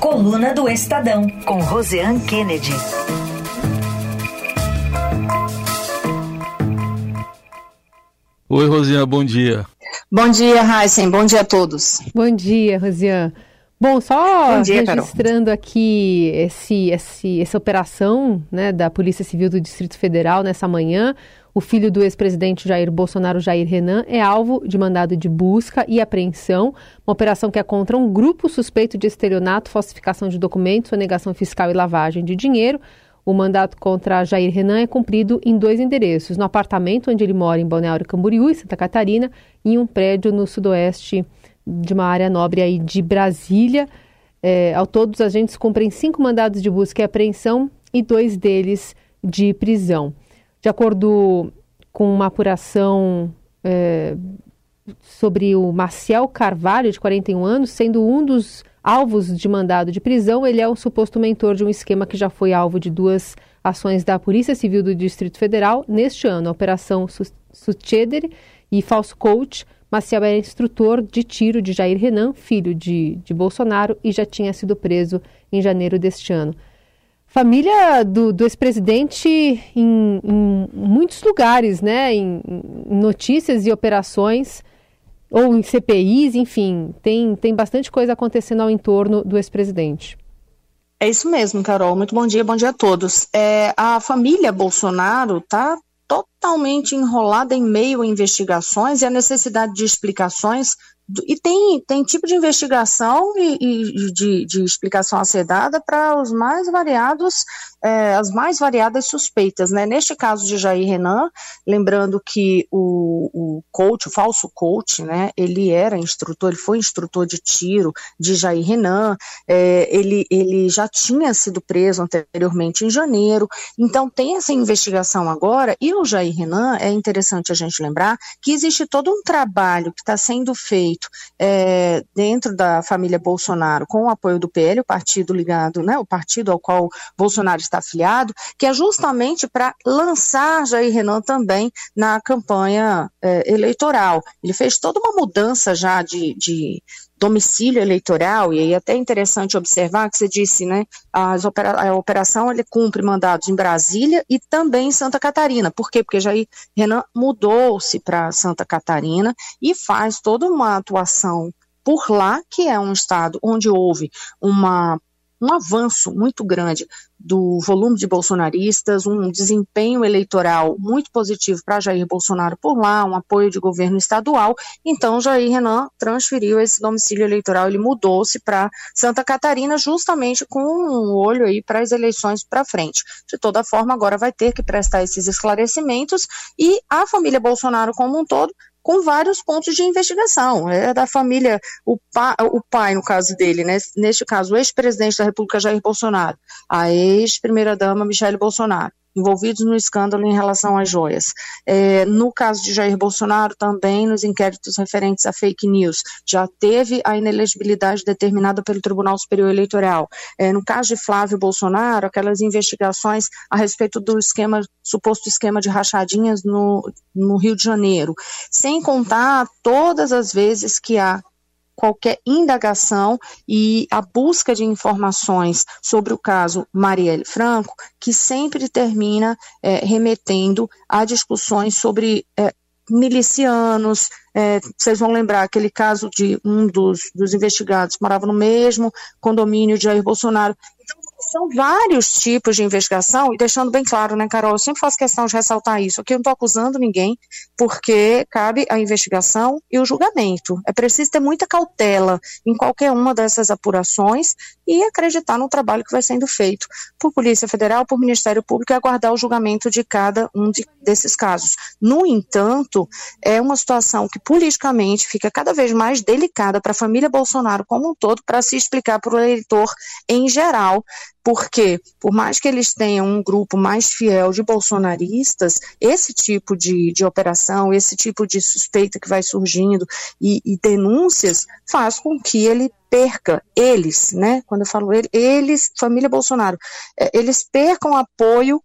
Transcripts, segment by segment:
Coluna do Estadão, com Roseanne Kennedy. Oi, Rosiane, bom dia. Bom dia, Heisen. Bom dia a todos. Bom dia, Rosiane. Bom, só Bom dia, registrando Carol. aqui esse, esse, essa operação né, da Polícia Civil do Distrito Federal nessa manhã. O filho do ex-presidente Jair Bolsonaro, Jair Renan, é alvo de mandado de busca e apreensão. Uma operação que é contra um grupo suspeito de estelionato, falsificação de documentos, sonegação fiscal e lavagem de dinheiro. O mandato contra Jair Renan é cumprido em dois endereços: no apartamento onde ele mora em Balneário Camboriú, em Santa Catarina, e em um prédio no sudoeste de uma área nobre aí de Brasília. É, ao todo, os agentes cumprem cinco mandados de busca e apreensão e dois deles de prisão. De acordo com uma apuração é, sobre o Marcial Carvalho, de 41 anos, sendo um dos alvos de mandado de prisão, ele é o suposto mentor de um esquema que já foi alvo de duas ações da Polícia Civil do Distrito Federal neste ano, a Operação Succeder e Falso Coach, Maciel era instrutor de tiro de Jair Renan, filho de, de Bolsonaro, e já tinha sido preso em janeiro deste ano. Família do, do ex-presidente em, em, muitos lugares, né? Em, em, notícias e operações, ou em CPIs, enfim, tem, tem bastante coisa acontecendo ao entorno do ex-presidente. É isso mesmo, Carol. Muito bom dia, bom dia a todos. É, a família Bolsonaro está totalmente enrolada em meio a investigações e a necessidade de explicações e tem, tem tipo de investigação e, e de, de, explicação a ser dada para os mais variados, é, as mais variadas suspeitas. Né? Neste caso de Jair Renan, lembrando que o, o coach, o falso coach, né, ele era instrutor, ele foi instrutor de tiro de Jair Renan, é, ele, ele já tinha sido preso anteriormente em janeiro, então tem essa investigação agora, e o Jair Renan, é interessante a gente lembrar que existe todo um trabalho que está sendo feito é, dentro da família Bolsonaro, com o apoio do PL, o partido ligado, né, o partido ao qual Bolsonaro está afiliado, que é justamente para lançar Jair Renan também na campanha é, eleitoral. Ele fez toda uma mudança já de, de domicílio eleitoral, e aí é até interessante observar que você disse, né, opera a operação ele cumpre mandados em Brasília e também em Santa Catarina. Por quê? Porque Jair Renan mudou-se para Santa Catarina e faz toda uma atuação por lá, que é um estado onde houve uma um avanço muito grande do volume de bolsonaristas, um desempenho eleitoral muito positivo para Jair Bolsonaro por lá, um apoio de governo estadual. Então, Jair Renan transferiu esse domicílio eleitoral, ele mudou-se para Santa Catarina, justamente com um olho aí para as eleições para frente. De toda forma, agora vai ter que prestar esses esclarecimentos e a família Bolsonaro como um todo com vários pontos de investigação. É da família, o, pa, o pai, no caso dele, né? neste caso, o ex-presidente da República Jair Bolsonaro, a ex-primeira-dama Michele Bolsonaro envolvidos no escândalo em relação às joias. É, no caso de Jair Bolsonaro, também nos inquéritos referentes a fake news, já teve a inelegibilidade determinada pelo Tribunal Superior Eleitoral. É, no caso de Flávio Bolsonaro, aquelas investigações a respeito do esquema, suposto esquema de rachadinhas no, no Rio de Janeiro, sem contar todas as vezes que há qualquer indagação e a busca de informações sobre o caso Marielle Franco, que sempre termina é, remetendo a discussões sobre é, milicianos. É, vocês vão lembrar aquele caso de um dos, dos investigados que morava no mesmo condomínio de Jair Bolsonaro. Então, são vários tipos de investigação, e deixando bem claro, né, Carol, eu sempre faço questão de ressaltar isso. Aqui eu não estou acusando ninguém, porque cabe a investigação e o julgamento. É preciso ter muita cautela em qualquer uma dessas apurações e acreditar no trabalho que vai sendo feito por Polícia Federal, por Ministério Público e aguardar o julgamento de cada um de, desses casos. No entanto, é uma situação que politicamente fica cada vez mais delicada para a família Bolsonaro como um todo, para se explicar para o eleitor em geral porque, por mais que eles tenham um grupo mais fiel de bolsonaristas, esse tipo de, de operação, esse tipo de suspeita que vai surgindo e, e denúncias faz com que ele perca, eles, né? Quando eu falo ele, eles, família Bolsonaro, é, eles percam apoio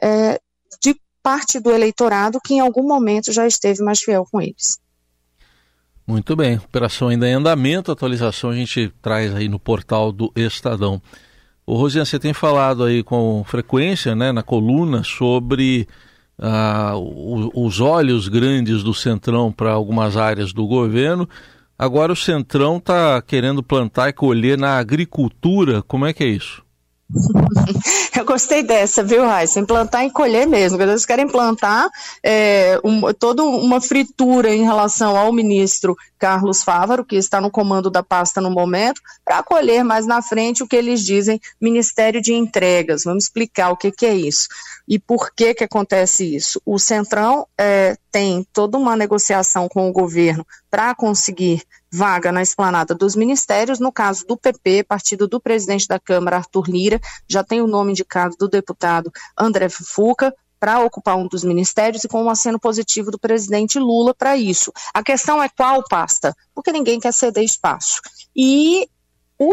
é, de parte do eleitorado que em algum momento já esteve mais fiel com eles. Muito bem, operação ainda em andamento, atualização a gente traz aí no portal do Estadão. O Rosiane, você tem falado aí com frequência, né, na coluna sobre ah, os olhos grandes do Centrão para algumas áreas do governo. Agora o Centrão está querendo plantar e colher na agricultura. Como é que é isso? Eu gostei dessa, viu, Raíssa? Implantar e colher mesmo. Eles querem implantar é, um, toda uma fritura em relação ao ministro Carlos Fávaro, que está no comando da pasta no momento, para colher mais na frente o que eles dizem Ministério de Entregas. Vamos explicar o que, que é isso e por que, que acontece isso. O Centrão é, tem toda uma negociação com o governo para conseguir vaga na esplanada dos ministérios. No caso do PP, partido do presidente da Câmara, Arthur Lira, já tem o nome indicado do deputado André Fuca para ocupar um dos ministérios e com um aceno positivo do presidente Lula para isso. A questão é qual pasta, porque ninguém quer ceder espaço. E o,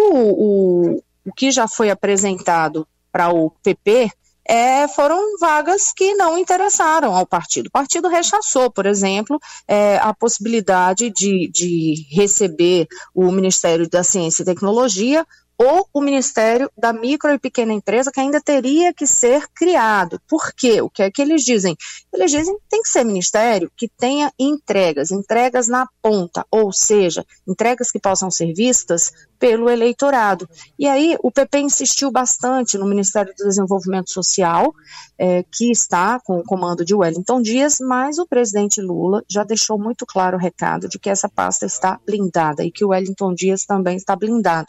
o, o que já foi apresentado para o PP é, foram vagas que não interessaram ao partido. O partido rechaçou, por exemplo, é, a possibilidade de, de receber o Ministério da Ciência e Tecnologia ou o Ministério da Micro e Pequena Empresa, que ainda teria que ser criado. Por quê? O que é que eles dizem? Eles dizem que tem que ser ministério que tenha entregas, entregas na ponta, ou seja, entregas que possam ser vistas pelo eleitorado. E aí o PP insistiu bastante no Ministério do Desenvolvimento Social, é, que está com o comando de Wellington Dias, mas o presidente Lula já deixou muito claro o recado de que essa pasta está blindada e que o Wellington Dias também está blindado,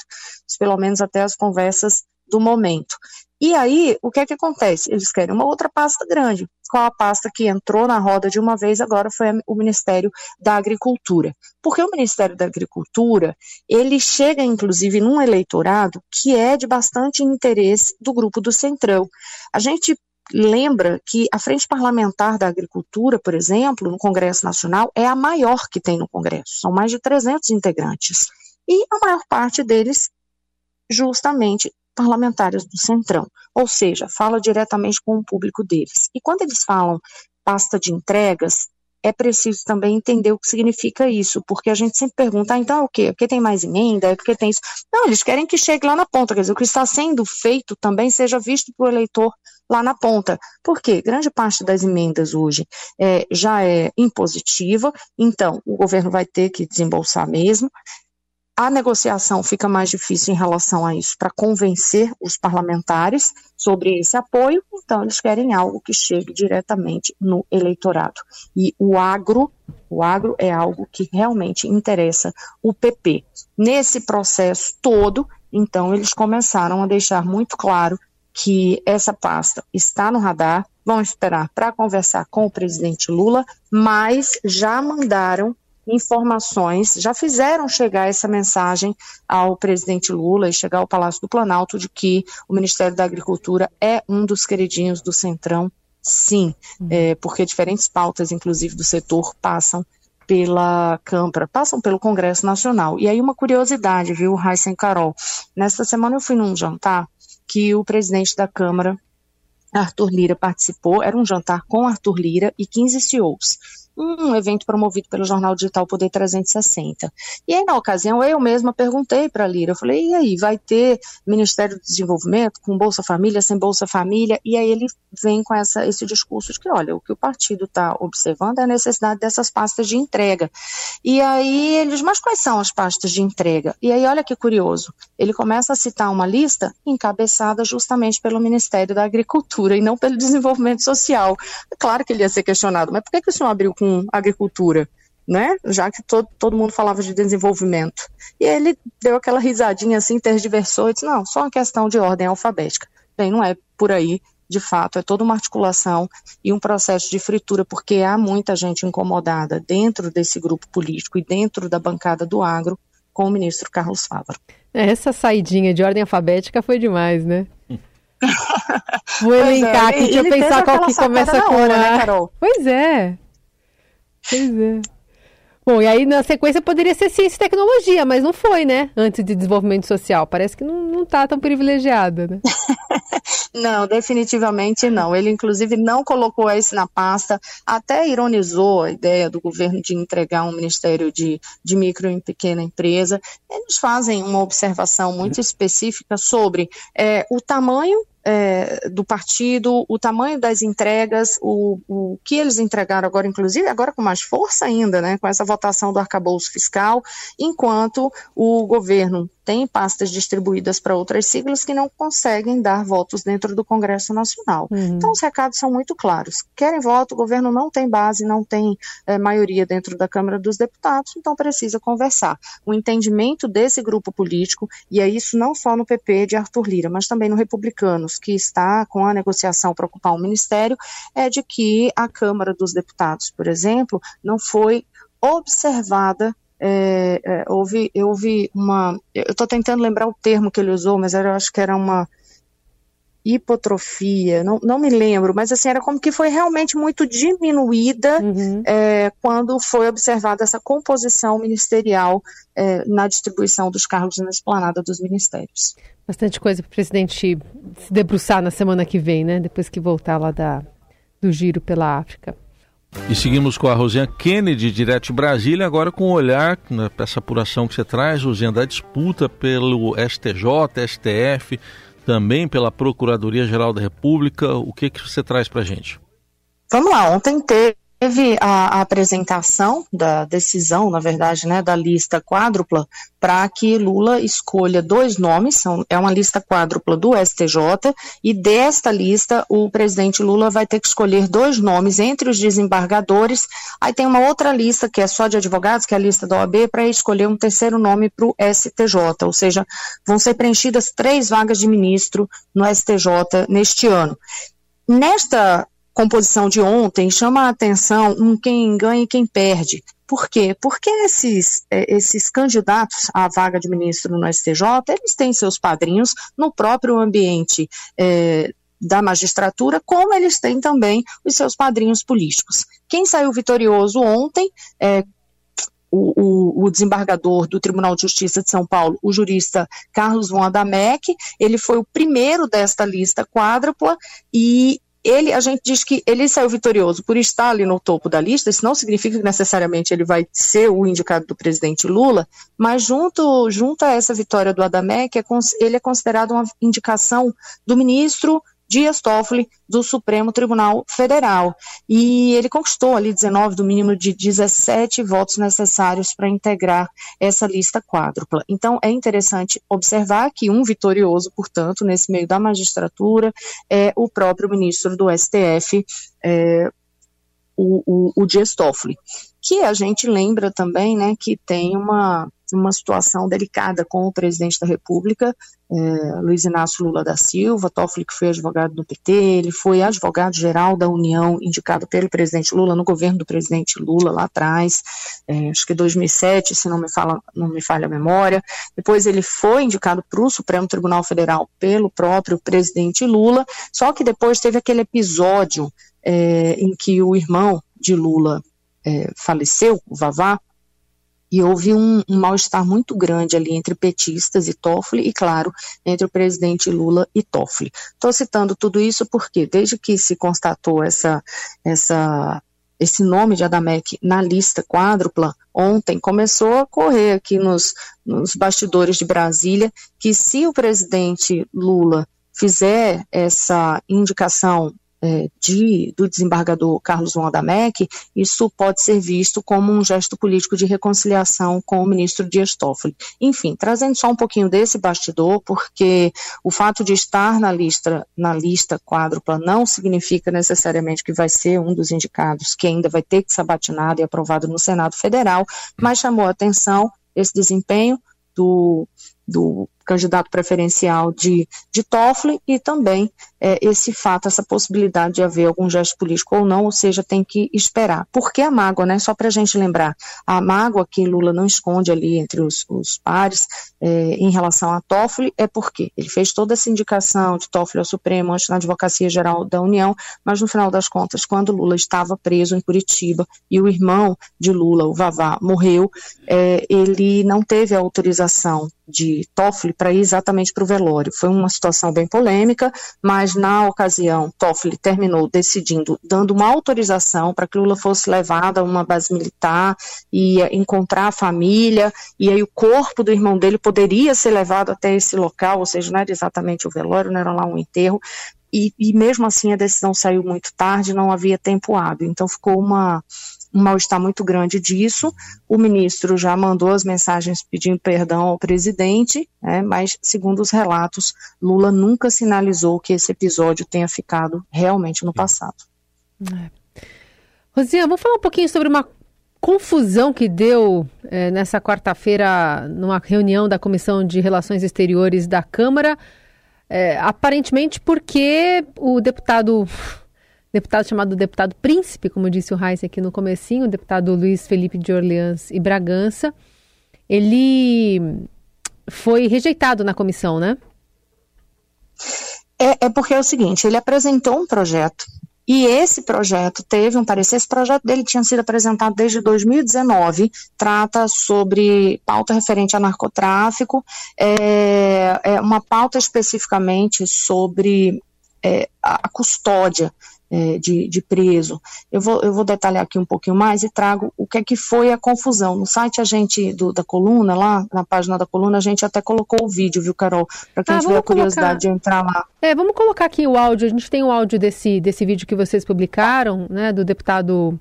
pelo menos até as conversas do momento. E aí, o que é que acontece? Eles querem uma outra pasta grande. Qual a pasta que entrou na roda de uma vez agora foi o Ministério da Agricultura. Porque o Ministério da Agricultura, ele chega inclusive num eleitorado que é de bastante interesse do grupo do Centrão. A gente lembra que a Frente Parlamentar da Agricultura, por exemplo, no Congresso Nacional, é a maior que tem no Congresso. São mais de 300 integrantes. E a maior parte deles justamente parlamentares do Centrão, ou seja, fala diretamente com o público deles. E quando eles falam pasta de entregas, é preciso também entender o que significa isso, porque a gente sempre pergunta, ah, então é o quê? É porque tem mais emenda? É porque tem isso? Não, eles querem que chegue lá na ponta, quer dizer, o que está sendo feito também seja visto para o eleitor lá na ponta. Por quê? Grande parte das emendas hoje é, já é impositiva, então o governo vai ter que desembolsar mesmo, a negociação fica mais difícil em relação a isso, para convencer os parlamentares sobre esse apoio, então eles querem algo que chegue diretamente no eleitorado. E o agro, o agro é algo que realmente interessa o PP. Nesse processo todo, então eles começaram a deixar muito claro que essa pasta está no radar, vão esperar para conversar com o presidente Lula, mas já mandaram informações, já fizeram chegar essa mensagem ao presidente Lula e chegar ao Palácio do Planalto de que o Ministério da Agricultura é um dos queridinhos do Centrão, sim, uhum. é, porque diferentes pautas, inclusive do setor, passam pela Câmara, passam pelo Congresso Nacional. E aí uma curiosidade, viu, Raíssa e Carol, nesta semana eu fui num jantar que o presidente da Câmara, Arthur Lira, participou, era um jantar com Arthur Lira e 15 CEOs um evento promovido pelo jornal digital Poder 360. E aí, na ocasião, eu mesma perguntei para a Lira, eu falei, e aí, vai ter Ministério do Desenvolvimento com Bolsa Família, sem Bolsa Família? E aí ele vem com essa, esse discurso de que, olha, o que o partido está observando é a necessidade dessas pastas de entrega. E aí eles, mas quais são as pastas de entrega? E aí, olha que curioso, ele começa a citar uma lista encabeçada justamente pelo Ministério da Agricultura e não pelo Desenvolvimento Social. É claro que ele ia ser questionado, mas por que, que o senhor abriu com agricultura, né? Já que todo, todo mundo falava de desenvolvimento. E ele deu aquela risadinha assim, tergiversou e disse: não, só uma questão de ordem alfabética. Bem, não é por aí, de fato, é toda uma articulação e um processo de fritura, porque há muita gente incomodada dentro desse grupo político e dentro da bancada do agro com o ministro Carlos Fávaro. É, essa saidinha de ordem alfabética foi demais, né? Vou é, elencar aqui, deixa eu pensar qual que começa com hora, né, Carol? Pois é. Pois é. Bom, e aí na sequência poderia ser ciência e tecnologia, mas não foi, né? Antes de desenvolvimento social. Parece que não, não tá tão privilegiada, né? Não, definitivamente não. Ele, inclusive, não colocou isso na pasta, até ironizou a ideia do governo de entregar um ministério de, de micro e pequena empresa. Eles fazem uma observação muito específica sobre é, o tamanho é, do partido, o tamanho das entregas, o, o que eles entregaram agora, inclusive, agora com mais força ainda, né, com essa votação do arcabouço fiscal, enquanto o governo tem pastas distribuídas para outras siglas que não conseguem dar votos dentro do Congresso Nacional. Uhum. Então, os recados são muito claros. Querem voto, o governo não tem base, não tem é, maioria dentro da Câmara dos Deputados, então precisa conversar. O entendimento desse grupo político, e é isso não só no PP de Arthur Lira, mas também no Republicanos, que está com a negociação para ocupar o um ministério, é de que a Câmara dos Deputados, por exemplo, não foi observada é, é, houve, houve uma. Eu estou tentando lembrar o termo que ele usou, mas eu acho que era uma hipotrofia, não, não me lembro, mas assim, era como que foi realmente muito diminuída uhum. é, quando foi observada essa composição ministerial é, na distribuição dos cargos na esplanada dos ministérios. Bastante coisa para o presidente se debruçar na semana que vem, né? Depois que voltar lá da, do giro pela África. E seguimos com a Rosiane Kennedy, direto de Brasília, agora com o um olhar né, para essa apuração que você traz, Rosiane, da disputa pelo STJ, STF, também pela Procuradoria-Geral da República. O que, que você traz para a gente? Vamos lá, ontem teve Teve a, apresentação da decisão, na verdade, né, da lista quádrupla, para que Lula escolha dois nomes, são, é uma lista quádrupla do STJ, e desta lista o presidente Lula vai ter que escolher dois nomes entre os desembargadores. Aí tem uma outra lista que é só de advogados, que é a lista da OAB, para escolher um terceiro nome para o STJ, ou seja, vão ser preenchidas três vagas de ministro no STJ neste ano. Nesta composição de ontem chama a atenção um quem ganha e quem perde. Por quê? Porque esses, é, esses candidatos à vaga de ministro no STJ, eles têm seus padrinhos no próprio ambiente é, da magistratura, como eles têm também os seus padrinhos políticos. Quem saiu vitorioso ontem é, o, o, o, desembargador do Tribunal de Justiça de São Paulo, o jurista Carlos von Adamec, ele foi o primeiro desta lista quádrupla e ele, a gente diz que ele saiu vitorioso por estar ali no topo da lista, isso não significa que necessariamente ele vai ser o indicado do presidente Lula, mas junto, junto a essa vitória do Adamec, é, ele é considerado uma indicação do ministro Dias Toffoli do Supremo Tribunal Federal. E ele conquistou ali 19 do mínimo de 17 votos necessários para integrar essa lista quádrupla. Então é interessante observar que um vitorioso, portanto, nesse meio da magistratura é o próprio ministro do STF, é, o, o, o Dias Toffoli, que a gente lembra também, né, que tem uma uma situação delicada com o presidente da República, é, Luiz Inácio Lula da Silva, Toffoli que foi advogado do PT, ele foi advogado-geral da União, indicado pelo presidente Lula no governo do presidente Lula lá atrás, é, acho que 2007, se não me, fala, não me falha a memória. Depois ele foi indicado para o Supremo Tribunal Federal pelo próprio presidente Lula, só que depois teve aquele episódio é, em que o irmão de Lula faleceu, o Vavá, e houve um, um mal-estar muito grande ali entre petistas e Toffoli, e claro, entre o presidente Lula e Toffoli. Estou citando tudo isso porque, desde que se constatou essa, essa, esse nome de Adamec na lista quádrupla, ontem começou a correr aqui nos, nos bastidores de Brasília que se o presidente Lula fizer essa indicação de, do desembargador Carlos Von Adamec, isso pode ser visto como um gesto político de reconciliação com o ministro Dias Toffoli. Enfim, trazendo só um pouquinho desse bastidor, porque o fato de estar na lista, na lista quádrupla não significa necessariamente que vai ser um dos indicados que ainda vai ter que ser batinado e aprovado no Senado Federal, mas chamou a atenção esse desempenho do, do candidato preferencial de, de Toffoli e também é, esse fato, essa possibilidade de haver algum gesto político ou não, ou seja, tem que esperar. Por que a mágoa, né? Só para a gente lembrar, a mágoa que Lula não esconde ali entre os, os pares é, em relação a Toffoli é porque ele fez toda essa indicação de Toffoli ao Supremo antes na Advocacia Geral da União, mas no final das contas, quando Lula estava preso em Curitiba e o irmão de Lula, o Vavá, morreu, é, ele não teve a autorização de Toffoli para ir exatamente para o velório. Foi uma situação bem polêmica, mas na ocasião, Toffoli terminou decidindo, dando uma autorização para que Lula fosse levado a uma base militar e encontrar a família, e aí o corpo do irmão dele poderia ser levado até esse local, ou seja, não era exatamente o velório, não era lá um enterro, e, e mesmo assim a decisão saiu muito tarde, não havia tempo hábil, então ficou uma um mal-estar muito grande disso. O ministro já mandou as mensagens pedindo perdão ao presidente, né, mas, segundo os relatos, Lula nunca sinalizou que esse episódio tenha ficado realmente no passado. É. Rosinha, vamos falar um pouquinho sobre uma confusão que deu é, nessa quarta-feira numa reunião da Comissão de Relações Exteriores da Câmara, é, aparentemente porque o deputado deputado chamado deputado príncipe, como disse o Reis aqui no comecinho, o deputado Luiz Felipe de Orleans e Bragança, ele foi rejeitado na comissão, né? É, é porque é o seguinte, ele apresentou um projeto e esse projeto teve um parecer, esse projeto dele tinha sido apresentado desde 2019, trata sobre pauta referente a narcotráfico, é, é uma pauta especificamente sobre é, a custódia é, de, de, preso. Eu vou, eu vou detalhar aqui um pouquinho mais e trago o que é que foi a confusão. No site a gente, do, da coluna, lá na página da coluna, a gente até colocou o vídeo, viu, Carol? Para quem ah, tiver curiosidade colocar... de entrar lá. É, vamos colocar aqui o áudio. A gente tem o áudio desse, desse vídeo que vocês publicaram, né, do deputado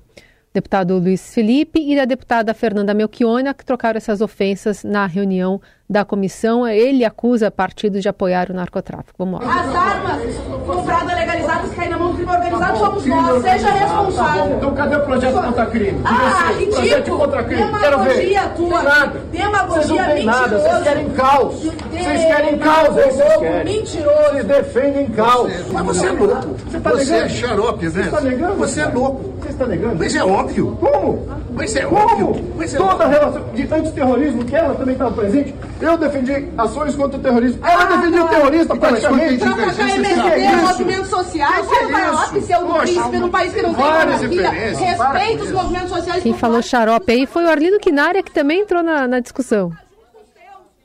deputado Luiz Felipe e da deputada Fernanda Melchiona, que trocaram essas ofensas na reunião da comissão. Ele acusa partidos de apoiar o narcotráfico. Vamos lá. As armas compradas legalizadas caem na mão crime organizado somos nós. Seja responsável. Então cadê o projeto contra crime? Ah, ridículo. Projeto contra crime. Demagogia tua. Nada. Demagogia Vocês não têm nada. Vocês querem caos. Vocês querem caos. É vocês querem. Mentiroso. Vocês defendem caos. Mas você é louco. Você, tá você é xarope, velho. Você está negando? Você é louco. Você está negando? Mas é óbvio. Como? Mas é Como? óbvio. Mas é Toda óbvio. a relação de antiterrorismo que ela também estava presente. Eu defendi ações contra o terrorismo. Ela ah, defendia o terrorista, praticamente. Trabalhar MST, movimentos sociais. Vai que ser o príncipe num país que não tem monarquia. Respeita os movimentos sociais. Quem falou xarope aí foi o Arlindo Quinária, que também entrou na, na discussão.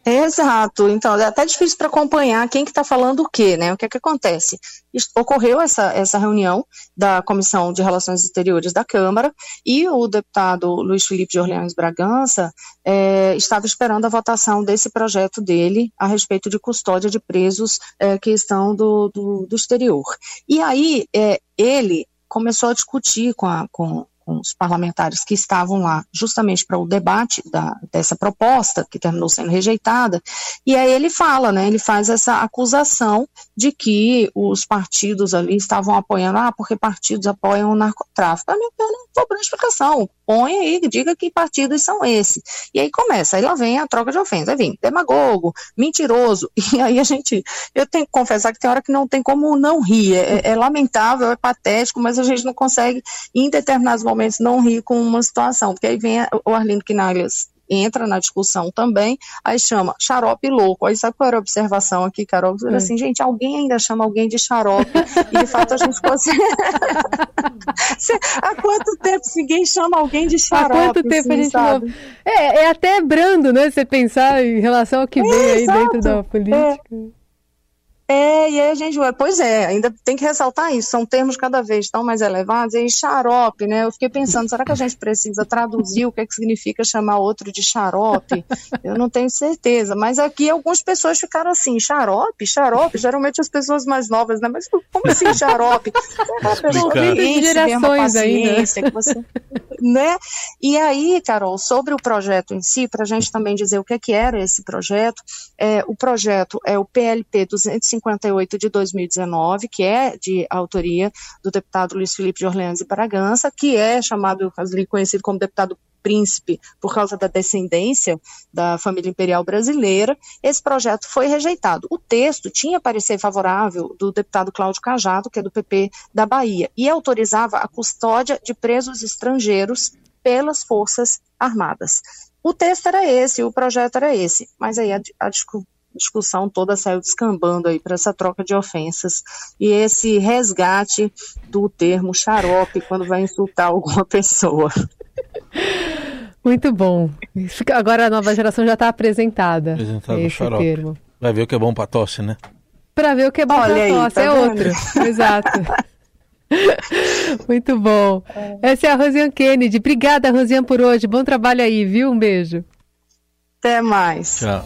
Exato. Então, é até difícil para acompanhar quem que está falando o quê, né? O que é que acontece? Ocorreu essa, essa reunião da Comissão de Relações Exteriores da Câmara e o deputado Luiz Felipe de Orleans Bragança é, estava esperando a votação desse projeto dele a respeito de custódia de presos é, que estão do, do, do exterior. E aí, é, ele começou a discutir com, a, com, com os parlamentares que estavam lá justamente para o debate da, dessa proposta, que terminou sendo rejeitada, e aí ele fala, né, ele faz essa acusação de que os partidos ali estavam apoiando, ah, porque partidos apoiam o narcotráfico. A minha não cobrou explicação, põe aí, diga que partidos são esses. E aí começa, aí lá vem a troca de ofensas, aí vem demagogo, mentiroso, e aí a gente, eu tenho que confessar que tem hora que não tem como não rir, é, é lamentável, é patético, mas a gente não consegue, em determinados momentos, momentos não rir com uma situação, porque aí vem o Arlindo Quinalhas entra na discussão também, aí chama xarope louco. Aí sabe qual era a observação aqui, Carol? É. Assim, gente, alguém ainda chama alguém de xarope, e de fato a gente fosse. Há quanto tempo ninguém chama alguém de xarope? Há quanto tempo assim, a gente sabe? não. É, é até brando, né? Você pensar em relação ao que é, vem aí exato. dentro da política. É. É, e aí a gente, pois é, ainda tem que ressaltar isso, são termos cada vez tão mais elevados, e xarope, né, eu fiquei pensando, será que a gente precisa traduzir o que, é que significa chamar outro de xarope? Eu não tenho certeza, mas aqui algumas pessoas ficaram assim, xarope, xarope, geralmente as pessoas mais novas, né, mas como assim xarope? É gerações ainda. Que você, né, e aí, Carol, sobre o projeto em si, para a gente também dizer o que, é que era esse projeto, é, o projeto é o PLP 250 58 de 2019, que é de autoria do deputado Luiz Felipe de Orleans e Bragança, que é chamado, conhecido como deputado príncipe por causa da descendência da família imperial brasileira, esse projeto foi rejeitado. O texto tinha parecer favorável do deputado Cláudio Cajado, que é do PP da Bahia, e autorizava a custódia de presos estrangeiros pelas Forças Armadas. O texto era esse, o projeto era esse, mas aí a, a, discussão toda saiu descambando aí para essa troca de ofensas e esse resgate do termo xarope quando vai insultar alguma pessoa. Muito bom. Agora a nova geração já está apresentada. Apresentado esse xarope. termo. Vai ver o que é bom para tosse, né? Para ver o que é bom para tosse, tá é vendo? outro. Exato. Muito bom. Essa é a Rosiane Kennedy. Obrigada, Rosiane, por hoje. Bom trabalho aí, viu? Um beijo. Até mais. Tchau.